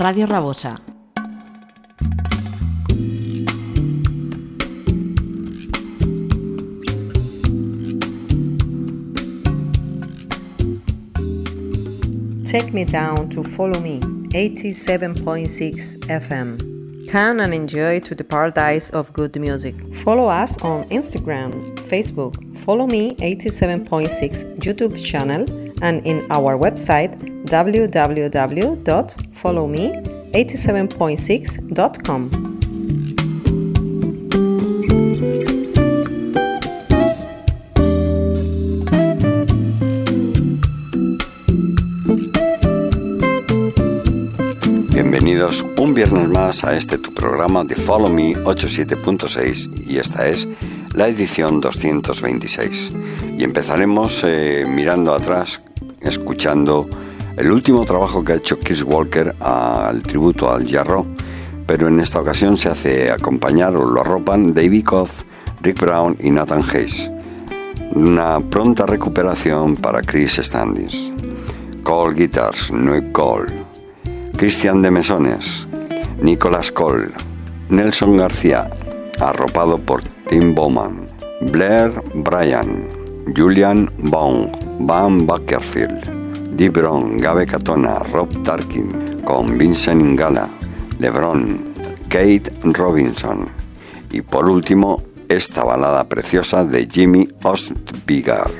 Radio Rabosa. Take me down to follow me, 87.6 FM. Come and enjoy to the paradise of good music. Follow us on Instagram, Facebook, follow me 87.6 YouTube channel and in our website www.followme87.6.com. Bienvenidos un viernes más a este tu programa de Follow Me 87.6 y esta es la edición 226. Y empezaremos eh, mirando atrás, escuchando el último trabajo que ha hecho Chris Walker al tributo al Jarro, pero en esta ocasión se hace acompañar o lo arropan David Koth, Rick Brown y Nathan Hayes. Una pronta recuperación para Chris Standings. Cole Guitars, no Cole. Cristian de Mesones, Nicolas Cole, Nelson García, arropado por Tim Bowman, Blair Bryan, Julian Bong, Van Dibron, Gabe Catona, Rob Tarkin, con Vincent Ingala, LeBron, Kate Robinson y por último esta balada preciosa de Jimmy Ostbigar.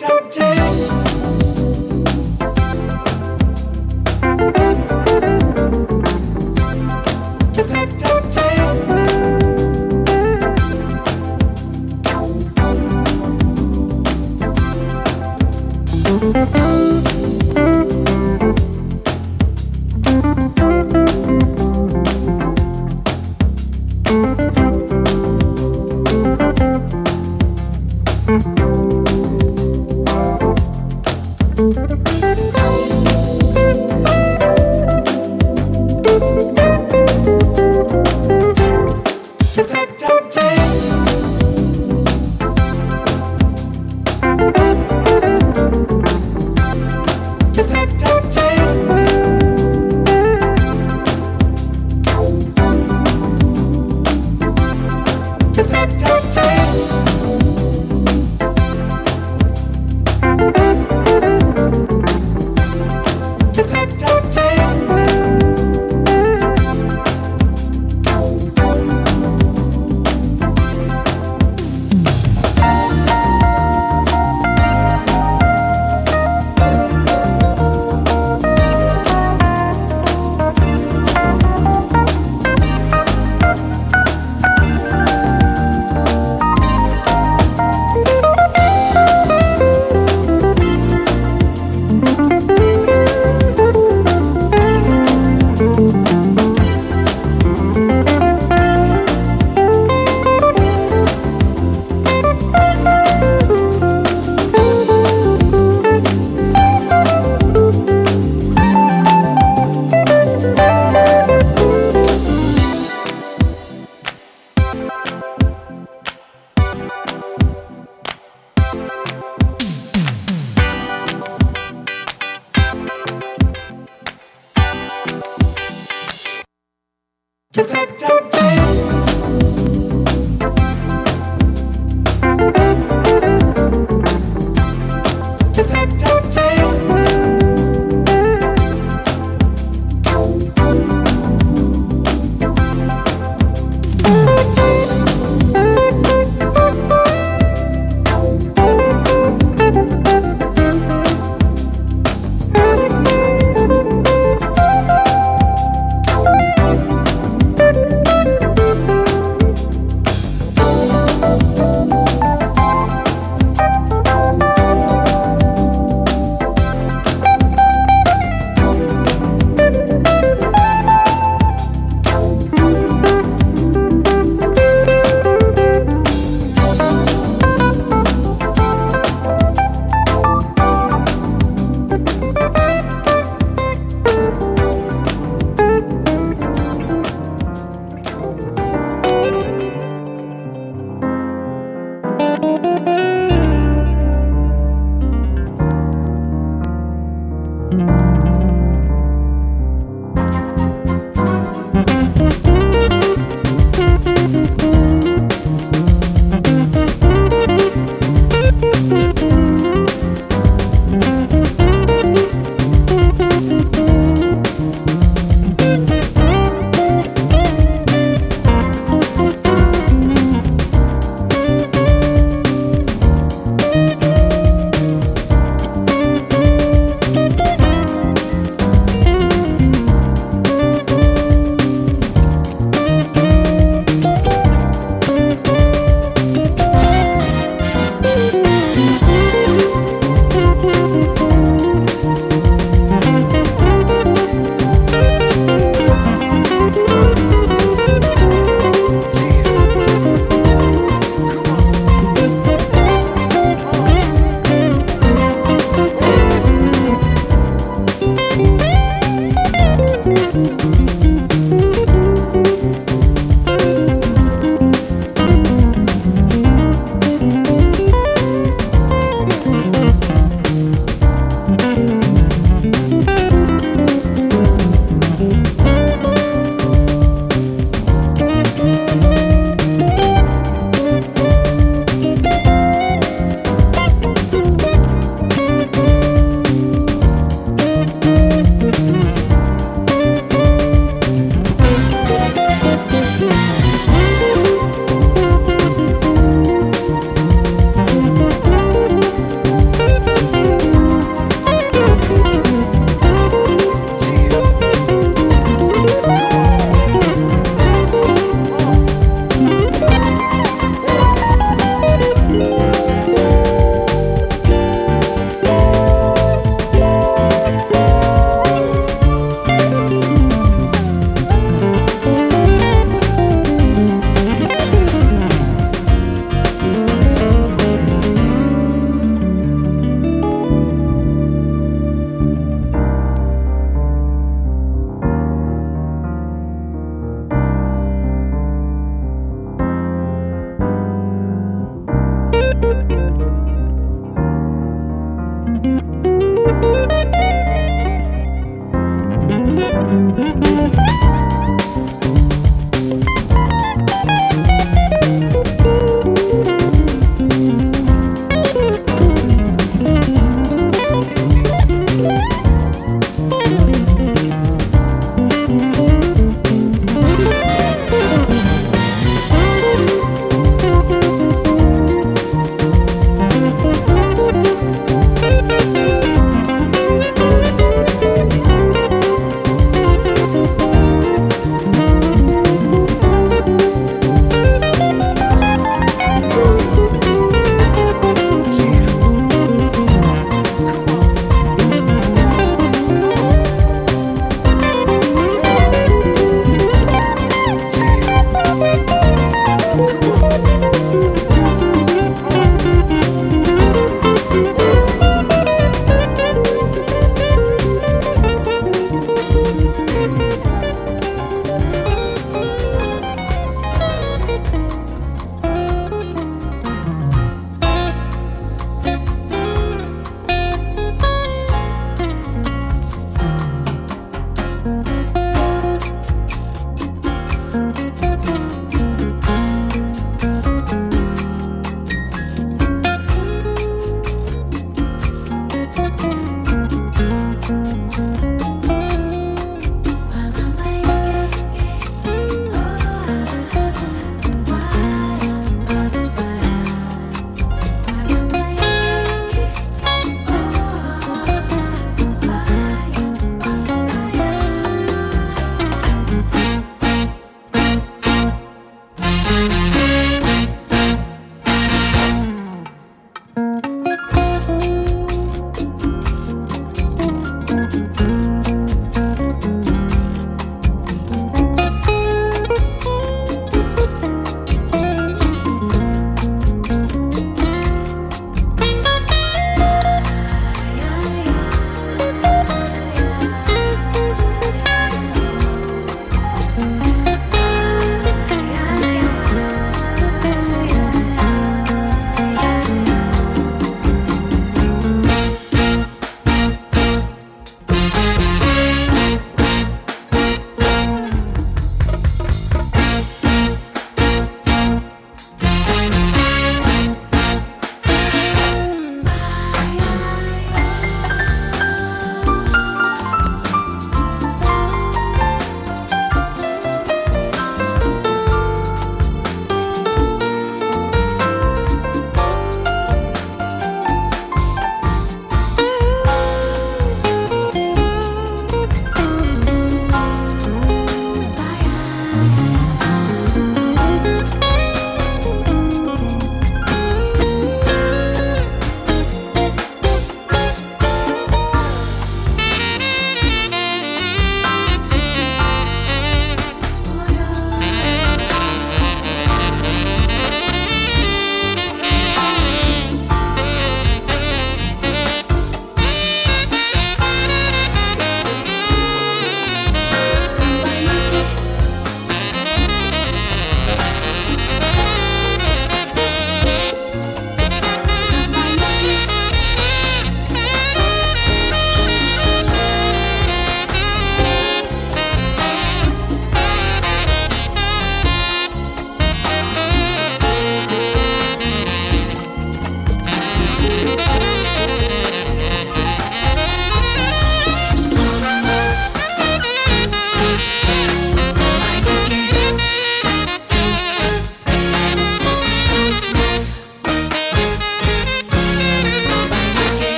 Jump, jump. Temptation.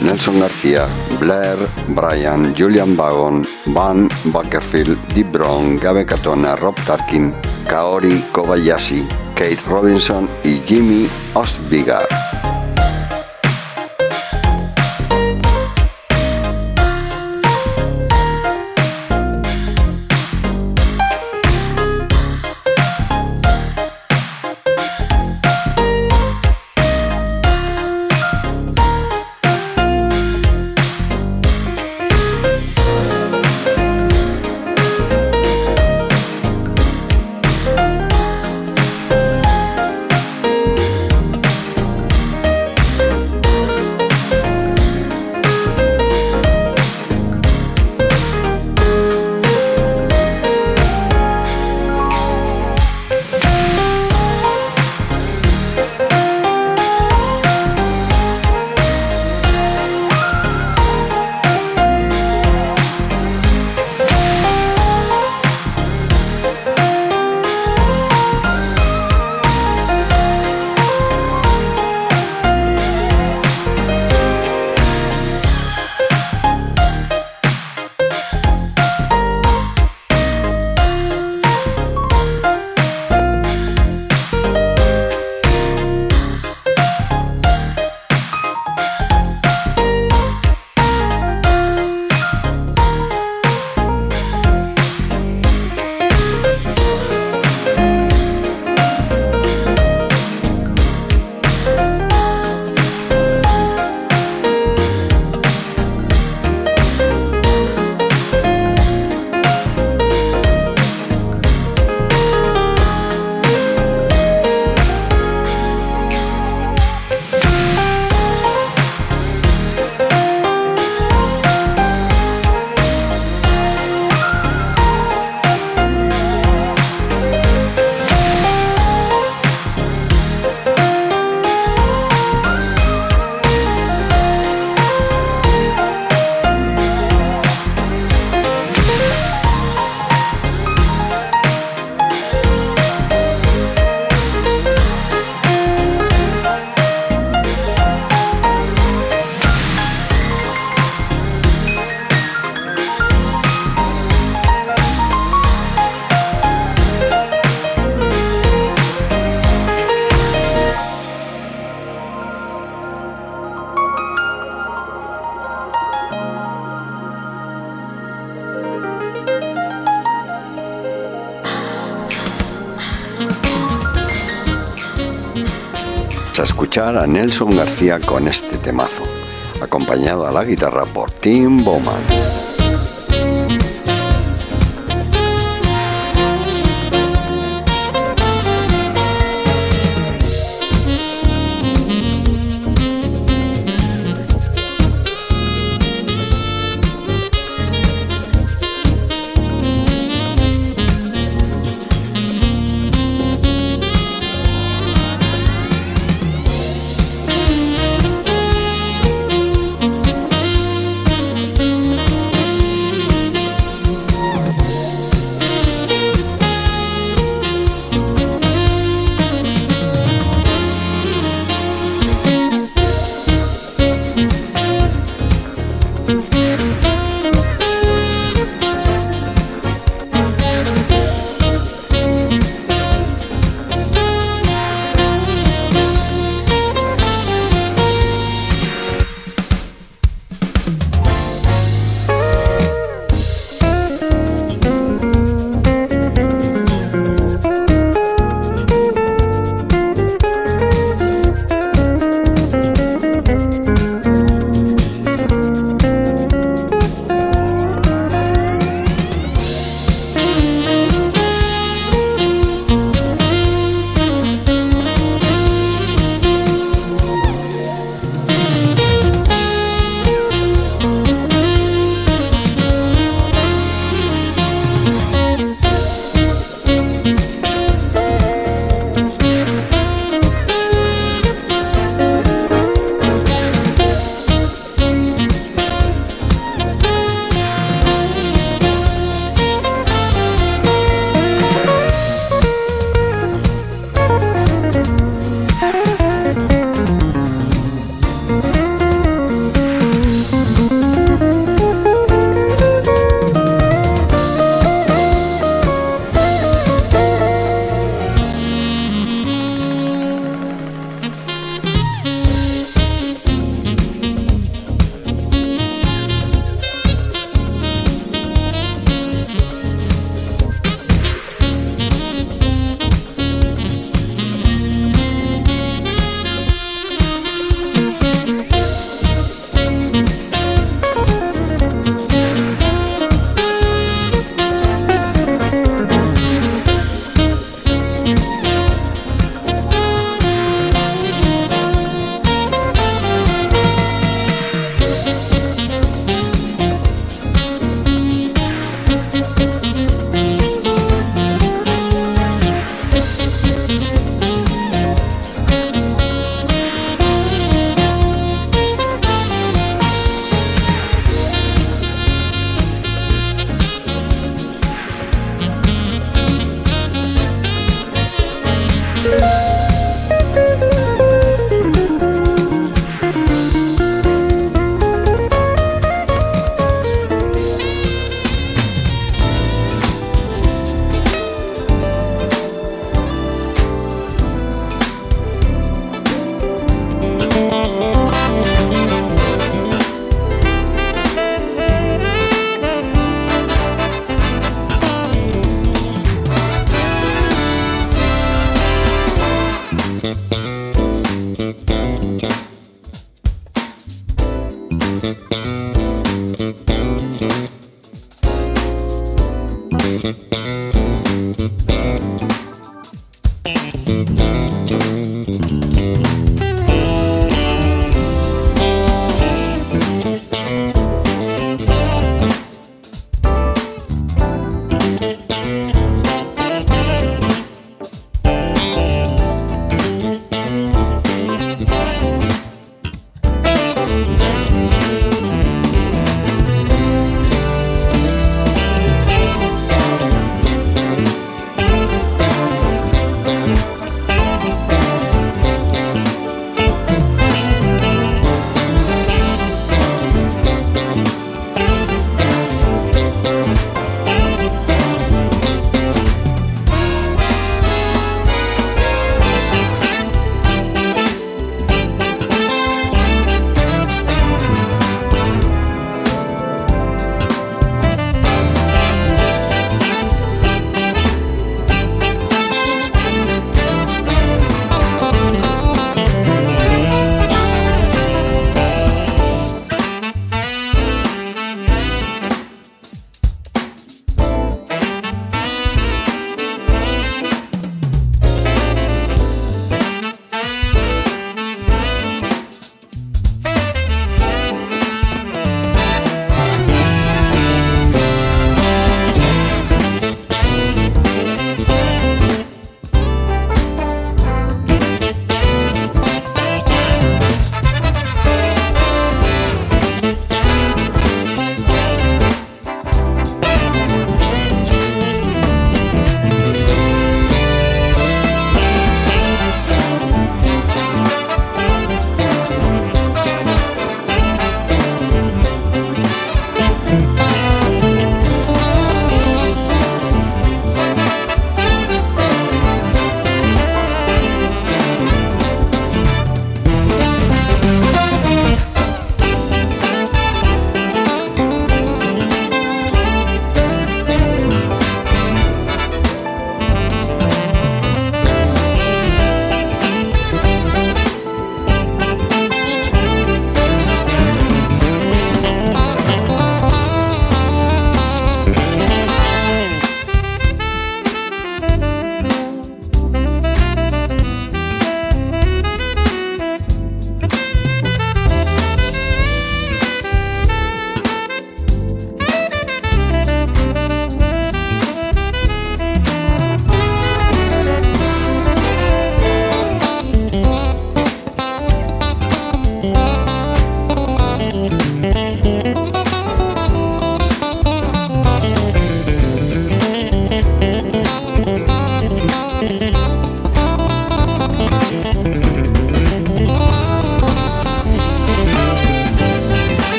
Nelson García, Blair, Brian, Julian Bagon, Van Buckerfield, Deep Brown, Gabe Katona, Rob Tarkin, Kaori Kobayashi, Kate Robinson y Jimmy Osbigar. A Nelson García con este temazo, acompañado a la guitarra por Tim Bowman.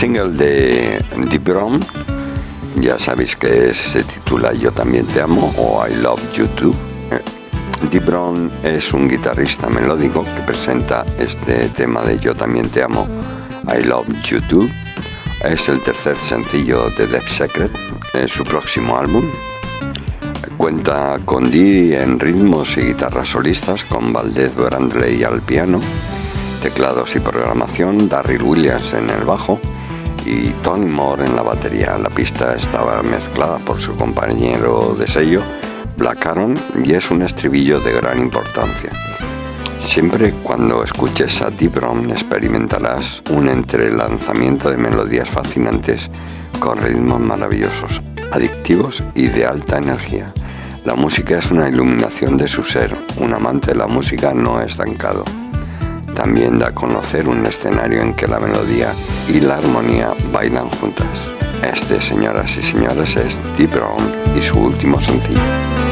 Single de Deep Brown, ya sabéis que se titula Yo también te amo o I Love You Too. Eh, Deep Brown es un guitarrista melódico que presenta este tema de Yo también te amo, I Love You Too. Es el tercer sencillo de Death Secret, en su próximo álbum. Cuenta con Dee en ritmos y guitarras solistas, con Valdez Brandley al piano, teclados y programación, Darryl Williams en el bajo, y Tony Moore en la batería. La pista estaba mezclada por su compañero de sello, Black Aaron, y es un estribillo de gran importancia. Siempre cuando escuches a Deep Brown experimentarás un entrelanzamiento de melodías fascinantes con ritmos maravillosos, adictivos y de alta energía. La música es una iluminación de su ser, un amante de la música no estancado también da a conocer un escenario en que la melodía y la armonía bailan juntas. Este, señoras y señores, es Deep Brown y su último sencillo.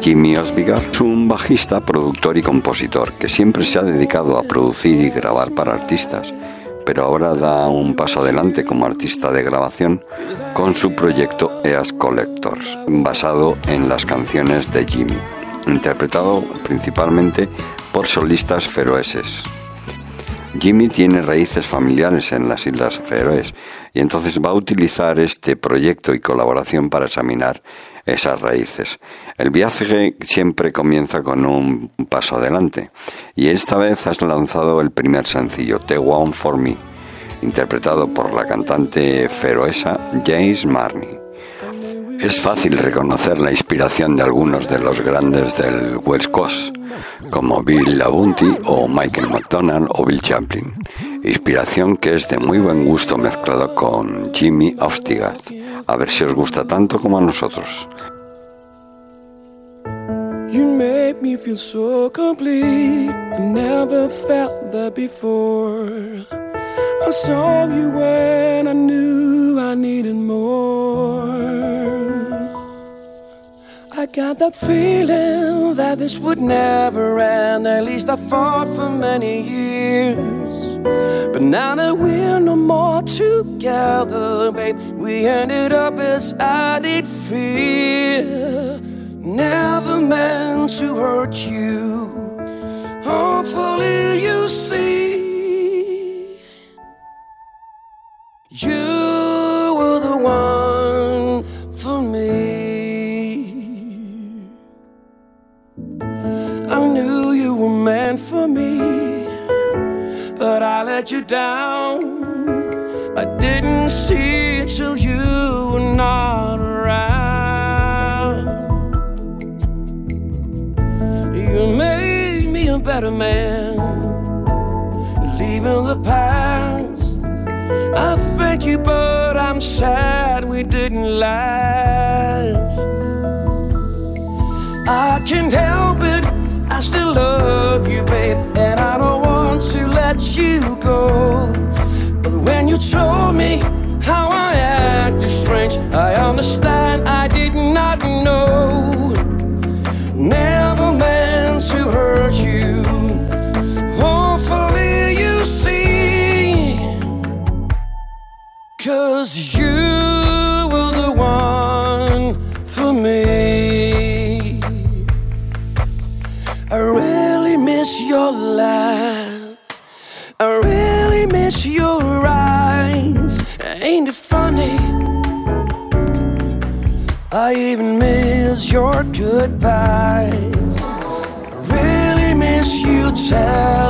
Jimmy Osbigar. Es un bajista, productor y compositor que siempre se ha dedicado a producir y grabar para artistas, pero ahora da un paso adelante como artista de grabación con su proyecto EAS Collectors, basado en las canciones de Jimmy, interpretado principalmente por solistas feroeses. Jimmy tiene raíces familiares en las Islas Feroes y entonces va a utilizar este proyecto y colaboración para examinar esas raíces. El viaje siempre comienza con un paso adelante y esta vez has lanzado el primer sencillo, The One For Me, interpretado por la cantante feroesa James Marney. Es fácil reconocer la inspiración de algunos de los grandes del West Coast, como Bill Labunty o Michael McDonald o Bill Chaplin. Inspiración que es de muy buen gusto mezclado con Jimmy Ostigat. A ver si os gusta tanto como a nosotros. You made me feel so complete. I never felt that before. I saw you when I knew I needed more. Got that feeling that this would never end. At least I fought for many years. But now that we're no more together, babe, we ended up as I did fear. Never meant to hurt you. Hopefully, you see. You were the one I let you down. I didn't see it till you were not around. You made me a better man, leaving the past. I thank you, but I'm sad we didn't last. I can't help it I still love you, babe, and I don't want to let you go. But when you told me how I acted strange, I understand I did not know. Never meant to hurt you. Hopefully, you see. Cause you your goodbyes. I really miss you telling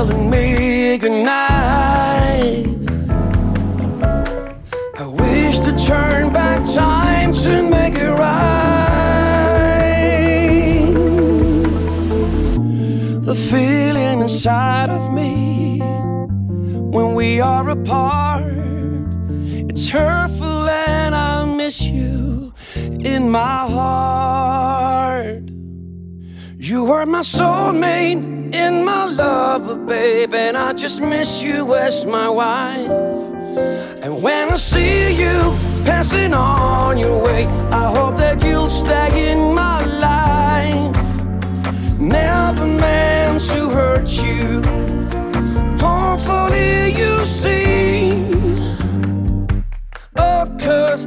Were my soulmate in my lover, babe, and I just miss you as my wife. And when I see you passing on your way, I hope that you'll stay in my life. Never meant to hurt you. Hopefully, you see. Oh, cause